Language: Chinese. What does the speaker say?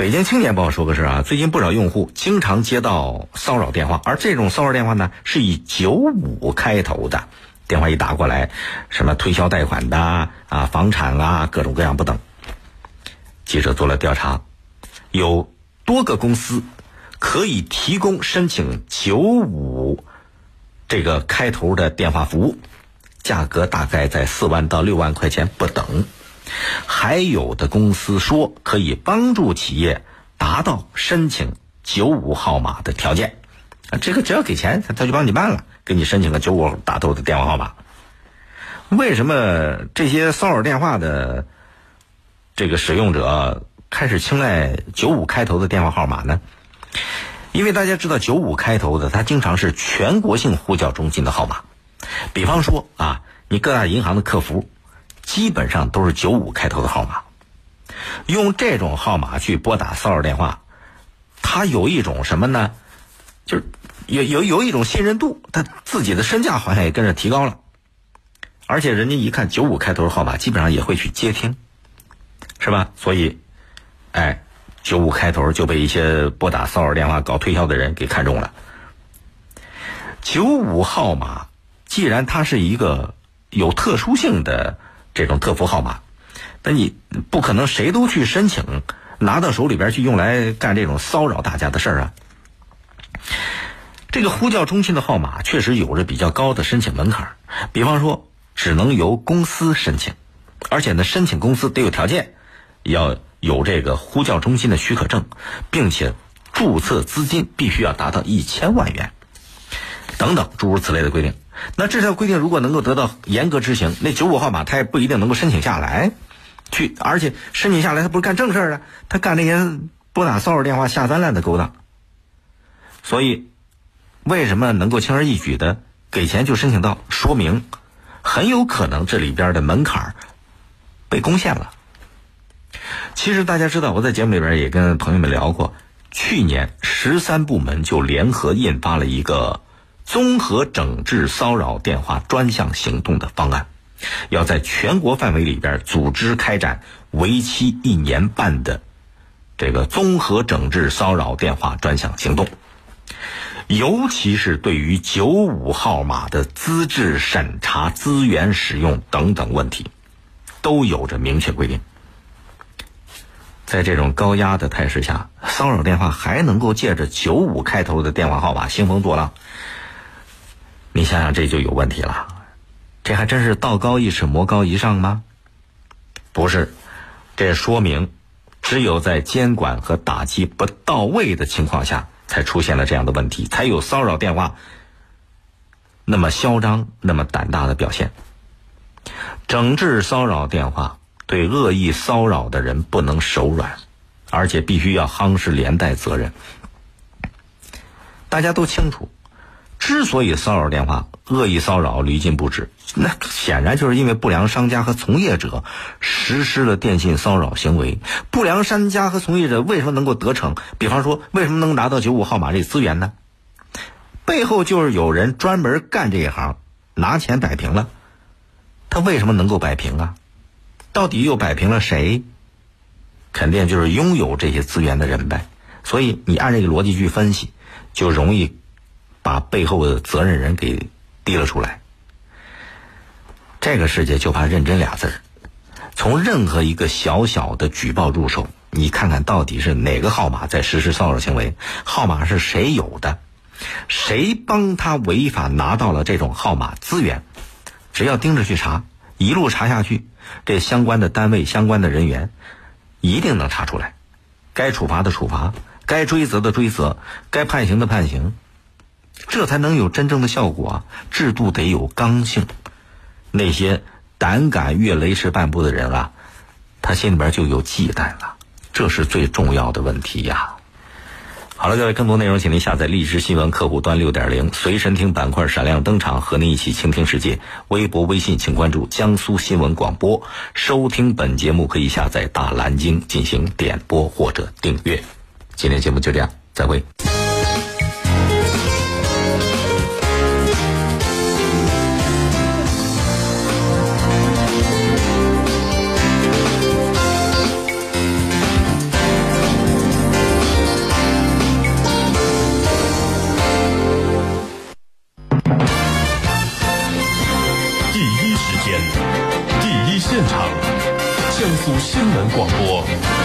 北京青年报说个事儿啊，最近不少用户经常接到骚扰电话，而这种骚扰电话呢是以九五开头的，电话一打过来，什么推销贷款的啊、房产啊，各种各样不等。记者做了调查，有多个公司可以提供申请九五这个开头的电话服务，价格大概在四万到六万块钱不等。还有的公司说可以帮助企业达到申请九五号码的条件，这个只要给钱，他他就帮你办了，给你申请个九五打头的电话号码。为什么这些骚扰电话的这个使用者开始青睐九五开头的电话号码呢？因为大家知道九五开头的，它经常是全国性呼叫中心的号码，比方说啊，你各大银行的客服。基本上都是九五开头的号码，用这种号码去拨打骚扰电话，他有一种什么呢？就是有有有一种信任度，他自己的身价好像也跟着提高了。而且人家一看九五开头的号码，基本上也会去接听，是吧？所以，哎，九五开头就被一些拨打骚扰电话搞推销的人给看中了。九五号码既然它是一个有特殊性的。这种特服号码，那你不可能谁都去申请，拿到手里边去用来干这种骚扰大家的事儿啊。这个呼叫中心的号码确实有着比较高的申请门槛，比方说只能由公司申请，而且呢，申请公司得有条件，要有这个呼叫中心的许可证，并且注册资金必须要达到一千万元，等等诸如此类的规定。那这条规定如果能够得到严格执行，那九五号码他也不一定能够申请下来，去，而且申请下来他不是干正事儿啊，他干那些拨打骚扰电话下三滥的勾当。所以，为什么能够轻而易举的给钱就申请到？说明很有可能这里边的门槛被攻陷了。其实大家知道，我在节目里边也跟朋友们聊过，去年十三部门就联合印发了一个。综合整治骚扰电话专项行动的方案，要在全国范围里边组织开展为期一年半的这个综合整治骚扰电话专项行动，尤其是对于九五号码的资质审查、资源使用等等问题，都有着明确规定。在这种高压的态势下，骚扰电话还能够借着九五开头的电话号码兴风作浪。你想想，这就有问题了。这还真是道高一尺，魔高一丈吗？不是，这说明只有在监管和打击不到位的情况下，才出现了这样的问题，才有骚扰电话那么嚣张、那么胆大的表现。整治骚扰电话，对恶意骚扰的人不能手软，而且必须要夯实连带责任。大家都清楚。之所以骚扰电话、恶意骚扰屡禁不止，那显然就是因为不良商家和从业者实施了电信骚扰行为。不良商家和从业者为什么能够得逞？比方说，为什么能拿到九五号码这资源呢？背后就是有人专门干这一行，拿钱摆平了。他为什么能够摆平啊？到底又摆平了谁？肯定就是拥有这些资源的人呗。所以你按这个逻辑去分析，就容易。把背后的责任人给提了出来。这个世界就怕认真俩字儿。从任何一个小小的举报入手，你看看到底是哪个号码在实施骚扰行为，号码是谁有的，谁帮他违法拿到了这种号码资源，只要盯着去查，一路查下去，这相关的单位、相关的人员一定能查出来，该处罚的处罚，该追责的追责，该判刑的判刑。这才能有真正的效果啊！制度得有刚性，那些胆敢越雷池半步的人啊，他心里边就有忌惮了，这是最重要的问题呀。好了，各位，更多内容，请您下载荔枝新闻客户端六点零随身听板块闪亮登场，和您一起倾听世界。微博、微信，请关注江苏新闻广播。收听本节目可以下载大蓝鲸进行点播或者订阅。今天节目就这样，再会。江苏新闻广播。